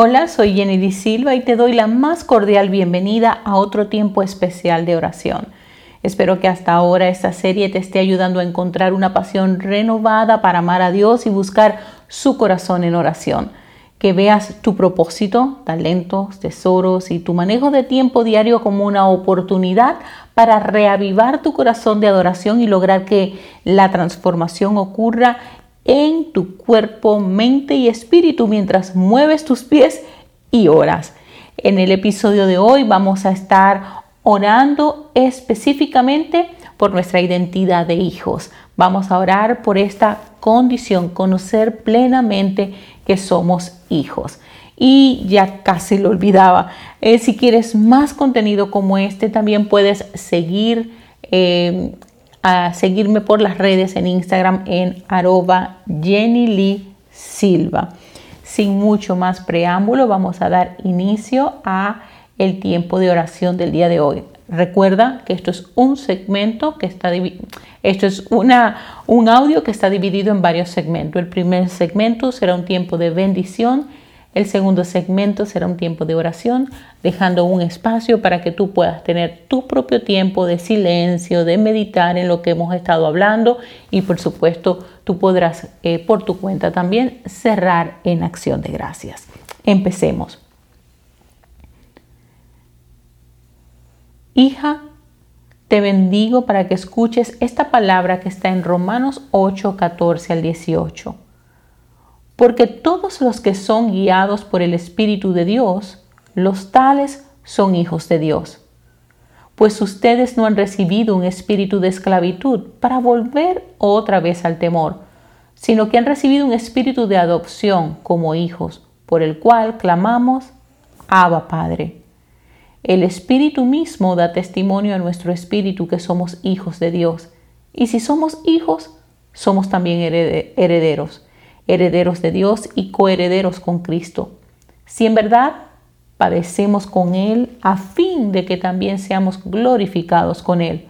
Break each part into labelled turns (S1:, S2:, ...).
S1: Hola, soy Jenny Di Silva y te doy la más cordial bienvenida a otro tiempo especial de oración. Espero que hasta ahora esta serie te esté ayudando a encontrar una pasión renovada para amar a Dios y buscar su corazón en oración. Que veas tu propósito, talentos, tesoros y tu manejo de tiempo diario como una oportunidad para reavivar tu corazón de adoración y lograr que la transformación ocurra en tu cuerpo, mente y espíritu mientras mueves tus pies y oras. En el episodio de hoy vamos a estar orando específicamente por nuestra identidad de hijos. Vamos a orar por esta condición, conocer plenamente que somos hijos. Y ya casi lo olvidaba. Eh, si quieres más contenido como este, también puedes seguir eh, a seguirme por las redes en Instagram en arroba Jenny Lee Silva. Sin mucho más preámbulo, vamos a dar inicio a el tiempo de oración del día de hoy. Recuerda que esto es un segmento que está esto es una, un audio que está dividido en varios segmentos. El primer segmento será un tiempo de bendición el segundo segmento será un tiempo de oración, dejando un espacio para que tú puedas tener tu propio tiempo de silencio, de meditar en lo que hemos estado hablando y por supuesto tú podrás eh, por tu cuenta también cerrar en acción de gracias. Empecemos. Hija, te bendigo para que escuches esta palabra que está en Romanos 8, 14 al 18 porque todos los que son guiados por el Espíritu de Dios, los tales son hijos de Dios. Pues ustedes no han recibido un espíritu de esclavitud para volver otra vez al temor, sino que han recibido un espíritu de adopción como hijos, por el cual clamamos, Abba Padre. El Espíritu mismo da testimonio a nuestro espíritu que somos hijos de Dios, y si somos hijos, somos también herederos herederos de Dios y coherederos con Cristo. Si en verdad padecemos con Él a fin de que también seamos glorificados con Él,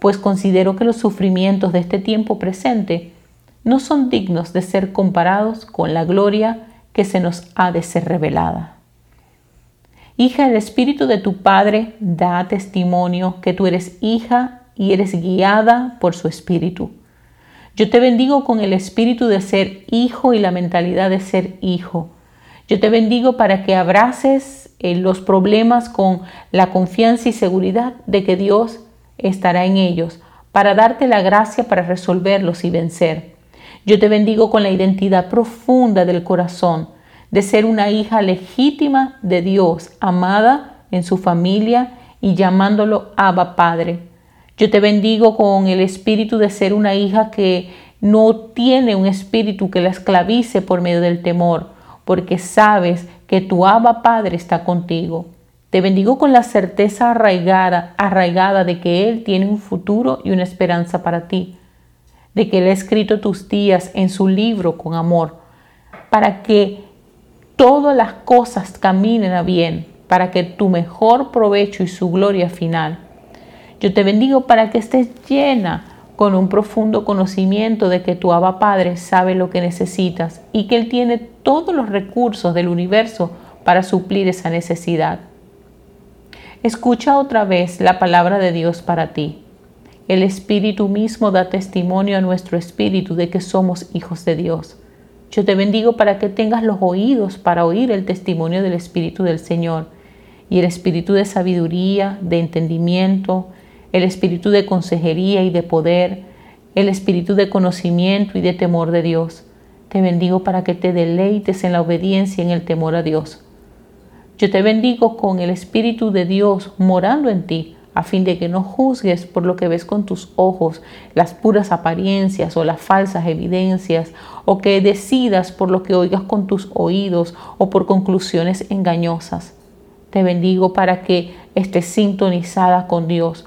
S1: pues considero que los sufrimientos de este tiempo presente no son dignos de ser comparados con la gloria que se nos ha de ser revelada. Hija, el Espíritu de tu Padre da testimonio que tú eres hija y eres guiada por su Espíritu. Yo te bendigo con el espíritu de ser hijo y la mentalidad de ser hijo. Yo te bendigo para que abraces eh, los problemas con la confianza y seguridad de que Dios estará en ellos, para darte la gracia para resolverlos y vencer. Yo te bendigo con la identidad profunda del corazón, de ser una hija legítima de Dios, amada en su familia y llamándolo Abba Padre. Yo te bendigo con el espíritu de ser una hija que no tiene un espíritu que la esclavice por medio del temor, porque sabes que tu Abba Padre está contigo. Te bendigo con la certeza arraigada, arraigada de que Él tiene un futuro y una esperanza para ti, de que Él ha escrito tus días en su libro con amor, para que todas las cosas caminen a bien, para que tu mejor provecho y su gloria final yo te bendigo para que estés llena con un profundo conocimiento de que tu Abba Padre sabe lo que necesitas y que Él tiene todos los recursos del universo para suplir esa necesidad. Escucha otra vez la palabra de Dios para ti. El Espíritu mismo da testimonio a nuestro espíritu de que somos hijos de Dios. Yo te bendigo para que tengas los oídos para oír el testimonio del Espíritu del Señor y el Espíritu de sabiduría, de entendimiento, el espíritu de consejería y de poder, el espíritu de conocimiento y de temor de Dios. Te bendigo para que te deleites en la obediencia y en el temor a Dios. Yo te bendigo con el Espíritu de Dios morando en ti, a fin de que no juzgues por lo que ves con tus ojos, las puras apariencias o las falsas evidencias, o que decidas por lo que oigas con tus oídos o por conclusiones engañosas. Te bendigo para que estés sintonizada con Dios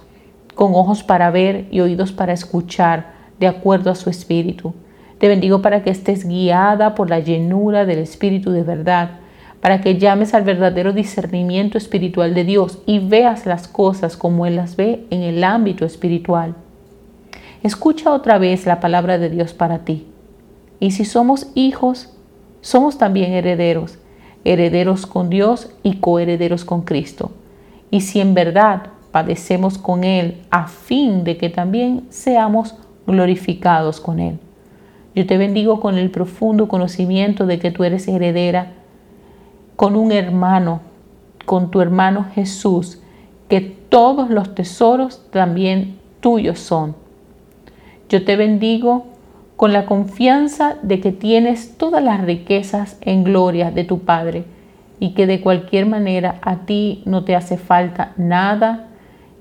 S1: con ojos para ver y oídos para escuchar, de acuerdo a su espíritu. Te bendigo para que estés guiada por la llenura del Espíritu de verdad, para que llames al verdadero discernimiento espiritual de Dios y veas las cosas como Él las ve en el ámbito espiritual. Escucha otra vez la palabra de Dios para ti. Y si somos hijos, somos también herederos, herederos con Dios y coherederos con Cristo. Y si en verdad padecemos con Él a fin de que también seamos glorificados con Él. Yo te bendigo con el profundo conocimiento de que tú eres heredera, con un hermano, con tu hermano Jesús, que todos los tesoros también tuyos son. Yo te bendigo con la confianza de que tienes todas las riquezas en gloria de tu Padre y que de cualquier manera a ti no te hace falta nada,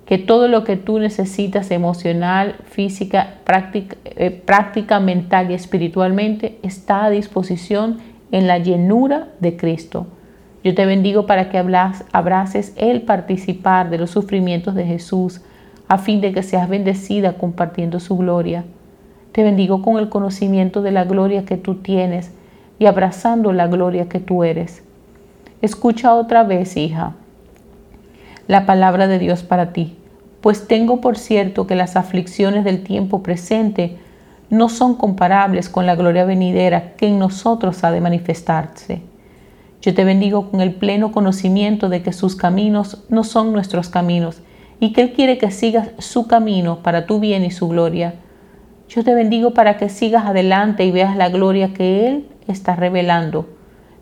S1: que todo lo que tú necesitas emocional, física, práctica, eh, práctica mental y espiritualmente está a disposición en la llenura de Cristo. Yo te bendigo para que abraces el participar de los sufrimientos de Jesús a fin de que seas bendecida compartiendo su gloria. Te bendigo con el conocimiento de la gloria que tú tienes y abrazando la gloria que tú eres. Escucha otra vez, hija, la palabra de Dios para ti, pues tengo por cierto que las aflicciones del tiempo presente no son comparables con la gloria venidera que en nosotros ha de manifestarse. Yo te bendigo con el pleno conocimiento de que sus caminos no son nuestros caminos y que Él quiere que sigas su camino para tu bien y su gloria. Yo te bendigo para que sigas adelante y veas la gloria que Él está revelando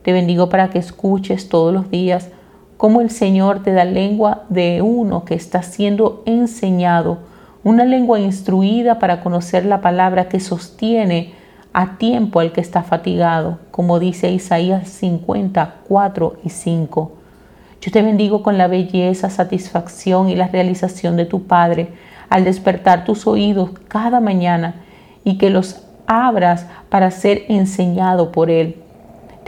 S1: te bendigo para que escuches todos los días cómo el Señor te da lengua de uno que está siendo enseñado, una lengua instruida para conocer la palabra que sostiene a tiempo al que está fatigado, como dice Isaías 54 y 5. Yo te bendigo con la belleza, satisfacción y la realización de tu Padre al despertar tus oídos cada mañana y que los abras para ser enseñado por Él.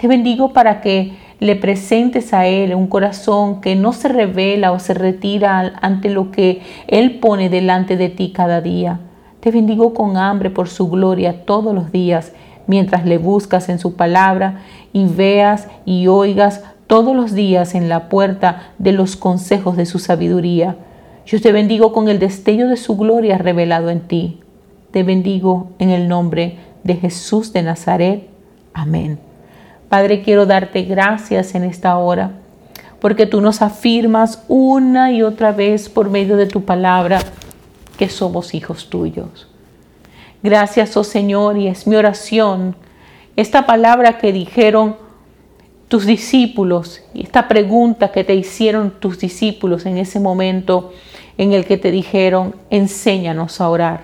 S1: Te bendigo para que le presentes a Él un corazón que no se revela o se retira ante lo que Él pone delante de ti cada día. Te bendigo con hambre por su gloria todos los días, mientras le buscas en su palabra y veas y oigas todos los días en la puerta de los consejos de su sabiduría. Yo te bendigo con el destello de su gloria revelado en ti. Te bendigo en el nombre de Jesús de Nazaret. Amén. Padre, quiero darte gracias en esta hora, porque tú nos afirmas una y otra vez por medio de tu palabra que somos hijos tuyos. Gracias, oh Señor, y es mi oración, esta palabra que dijeron tus discípulos y esta pregunta que te hicieron tus discípulos en ese momento en el que te dijeron, enséñanos a orar.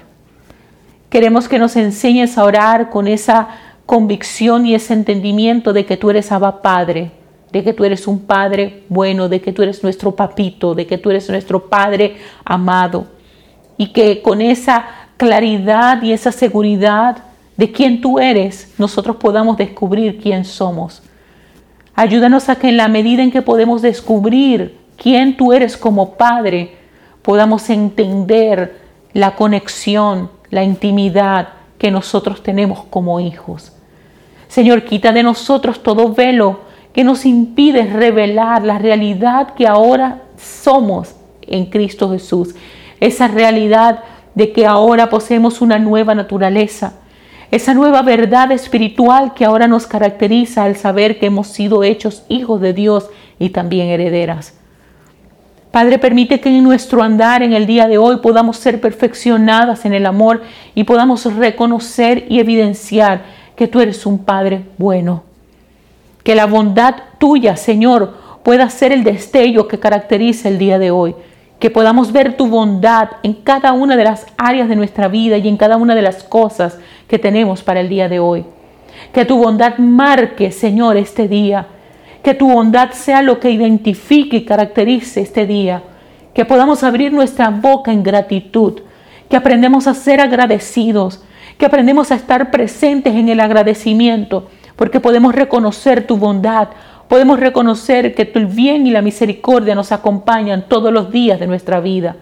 S1: Queremos que nos enseñes a orar con esa convicción y ese entendimiento de que tú eres Abba Padre, de que tú eres un Padre bueno, de que tú eres nuestro papito, de que tú eres nuestro Padre amado. Y que con esa claridad y esa seguridad de quién tú eres, nosotros podamos descubrir quién somos. Ayúdanos a que en la medida en que podemos descubrir quién tú eres como Padre, podamos entender la conexión, la intimidad que nosotros tenemos como hijos. Señor, quita de nosotros todo velo que nos impide revelar la realidad que ahora somos en Cristo Jesús. Esa realidad de que ahora poseemos una nueva naturaleza. Esa nueva verdad espiritual que ahora nos caracteriza al saber que hemos sido hechos hijos de Dios y también herederas. Padre, permite que en nuestro andar en el día de hoy podamos ser perfeccionadas en el amor y podamos reconocer y evidenciar que tú eres un Padre bueno. Que la bondad tuya, Señor, pueda ser el destello que caracteriza el día de hoy. Que podamos ver tu bondad en cada una de las áreas de nuestra vida y en cada una de las cosas que tenemos para el día de hoy. Que tu bondad marque, Señor, este día. Que tu bondad sea lo que identifique y caracterice este día. Que podamos abrir nuestra boca en gratitud. Que aprendemos a ser agradecidos que aprendemos a estar presentes en el agradecimiento, porque podemos reconocer tu bondad, podemos reconocer que tu bien y la misericordia nos acompañan todos los días de nuestra vida.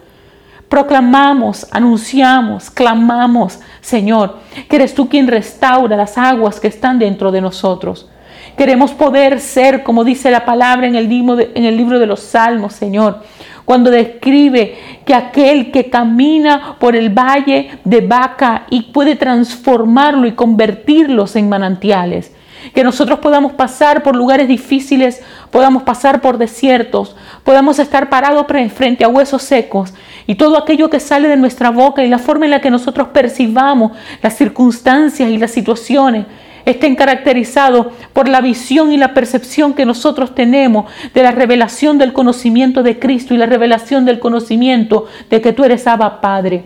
S1: Proclamamos, anunciamos, clamamos, Señor, que eres tú quien restaura las aguas que están dentro de nosotros. Queremos poder ser, como dice la palabra en el libro de, en el libro de los Salmos, Señor, cuando describe que aquel que camina por el valle de Vaca y puede transformarlo y convertirlos en manantiales. que nosotros podamos pasar por lugares difíciles, podamos pasar por desiertos, podamos estar parados frente a huesos secos y todo aquello que sale de nuestra boca y la forma en la que nosotros percibamos las circunstancias y las situaciones estén caracterizados por la visión y la percepción que nosotros tenemos de la revelación del conocimiento de Cristo y la revelación del conocimiento de que tú eres Abba Padre.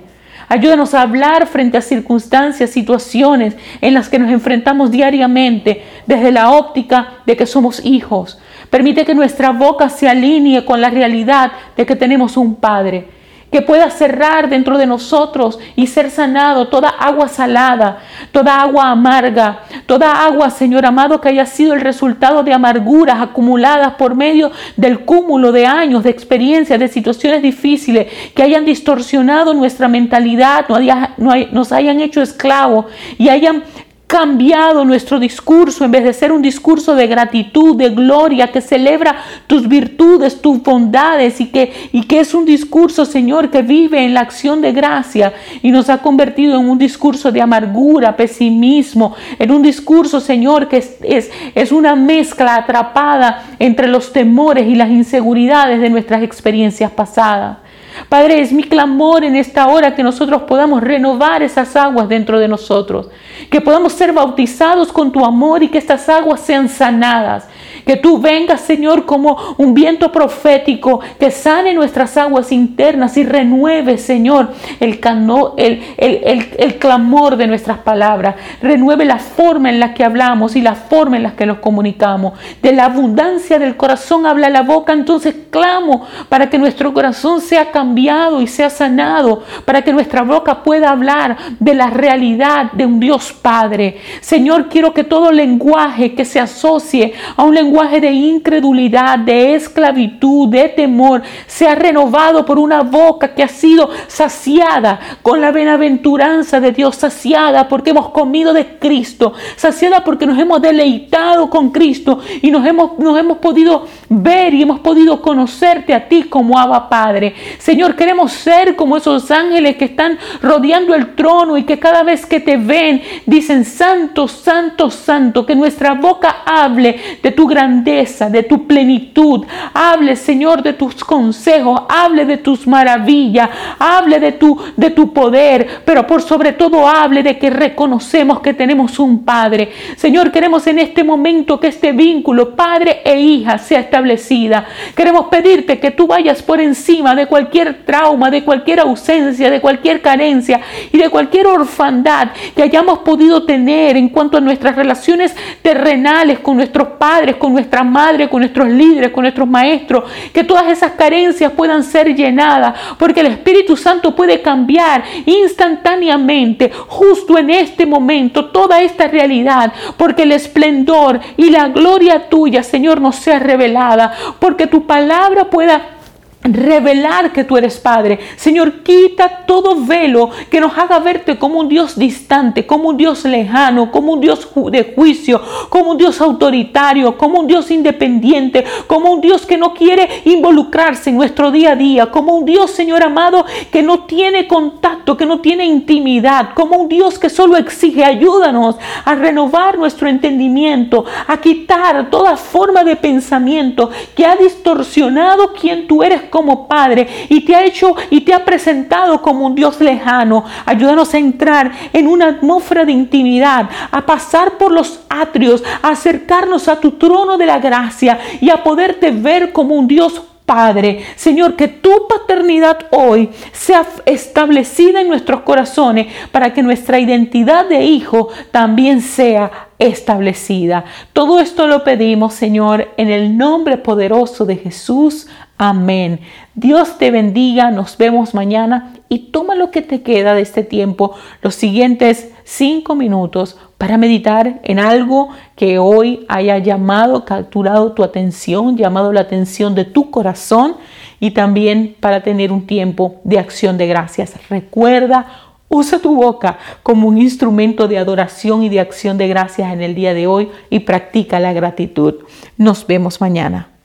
S1: Ayúdanos a hablar frente a circunstancias, situaciones en las que nos enfrentamos diariamente desde la óptica de que somos hijos. Permite que nuestra boca se alinee con la realidad de que tenemos un Padre que pueda cerrar dentro de nosotros y ser sanado toda agua salada, toda agua amarga, toda agua, Señor amado, que haya sido el resultado de amarguras acumuladas por medio del cúmulo de años, de experiencias, de situaciones difíciles, que hayan distorsionado nuestra mentalidad, nos hayan hecho esclavos y hayan cambiado nuestro discurso en vez de ser un discurso de gratitud, de gloria, que celebra tus virtudes, tus bondades y que, y que es un discurso, Señor, que vive en la acción de gracia y nos ha convertido en un discurso de amargura, pesimismo, en un discurso, Señor, que es, es, es una mezcla atrapada entre los temores y las inseguridades de nuestras experiencias pasadas. Padre, es mi clamor en esta hora que nosotros podamos renovar esas aguas dentro de nosotros, que podamos ser bautizados con tu amor y que estas aguas sean sanadas, que tú vengas, Señor, como un viento profético que sane nuestras aguas internas y renueve, Señor, el, clamor de nuestras palabras. Renueve la forma en la que hablamos y la forma en la que los comunicamos. De la abundancia del corazón habla la boca, entonces clamo para que nuestro corazón sea cambiado y sea sanado, para que nuestra boca pueda hablar de la realidad de un Dios Padre. Señor, quiero que todo lenguaje que se asocie a un lenguaje de incredulidad, de esclavitud, de temor, sea renovado por una boca que ha sido saciada con la benaventuranza de Dios, saciada porque hemos comido de Cristo, saciada porque nos hemos deleitado con Cristo y nos hemos, nos hemos podido ver y hemos podido conocerte a ti como Abba Padre. Señor, queremos ser como esos ángeles que están rodeando el trono y que cada vez que te ven dicen, Santo, Santo, Santo, que nuestra boca hable de tu gran de tu plenitud. Hable, Señor, de tus consejos, hable de tus maravillas, hable de tu, de tu poder, pero por sobre todo hable de que reconocemos que tenemos un Padre. Señor, queremos en este momento que este vínculo, Padre e hija, sea establecida. Queremos pedirte que tú vayas por encima de trauma, de cualquier ausencia, de cualquier carencia y de cualquier orfandad que hayamos podido tener en cuanto a nuestras relaciones terrenales con nuestros padres, con nuestra madre, con nuestros líderes, con nuestros maestros, que todas esas carencias puedan ser llenadas, porque el Espíritu Santo puede cambiar instantáneamente, justo en este momento, toda esta realidad, porque el esplendor y la gloria tuya, Señor, nos sea revelada, porque tu palabra pueda revelar que tú eres Padre. Señor, quita todo velo que nos haga verte como un Dios distante, como un Dios lejano, como un Dios de juicio, como un Dios autoritario, como un Dios independiente, como un Dios que no quiere involucrarse en nuestro día a día, como un Dios, Señor amado, que no tiene contacto, que no tiene intimidad, como un Dios que solo exige, ayúdanos a renovar nuestro entendimiento, a quitar toda forma de pensamiento que ha distorsionado quien tú eres como Padre y te ha hecho y te ha presentado como un Dios lejano. Ayúdanos a entrar en una atmósfera de intimidad, a pasar por los atrios, a acercarnos a tu trono de la gracia y a poderte ver como un Dios Padre, Señor, que tu paternidad hoy sea establecida en nuestros corazones para que nuestra identidad de hijo también sea establecida. Todo esto lo pedimos, Señor, en el nombre poderoso de Jesús. Amén. Dios te bendiga, nos vemos mañana y toma lo que te queda de este tiempo, los siguientes cinco minutos, para meditar en algo que hoy haya llamado, capturado tu atención, llamado la atención de tu corazón y también para tener un tiempo de acción de gracias. Recuerda, usa tu boca como un instrumento de adoración y de acción de gracias en el día de hoy y practica la gratitud. Nos vemos mañana.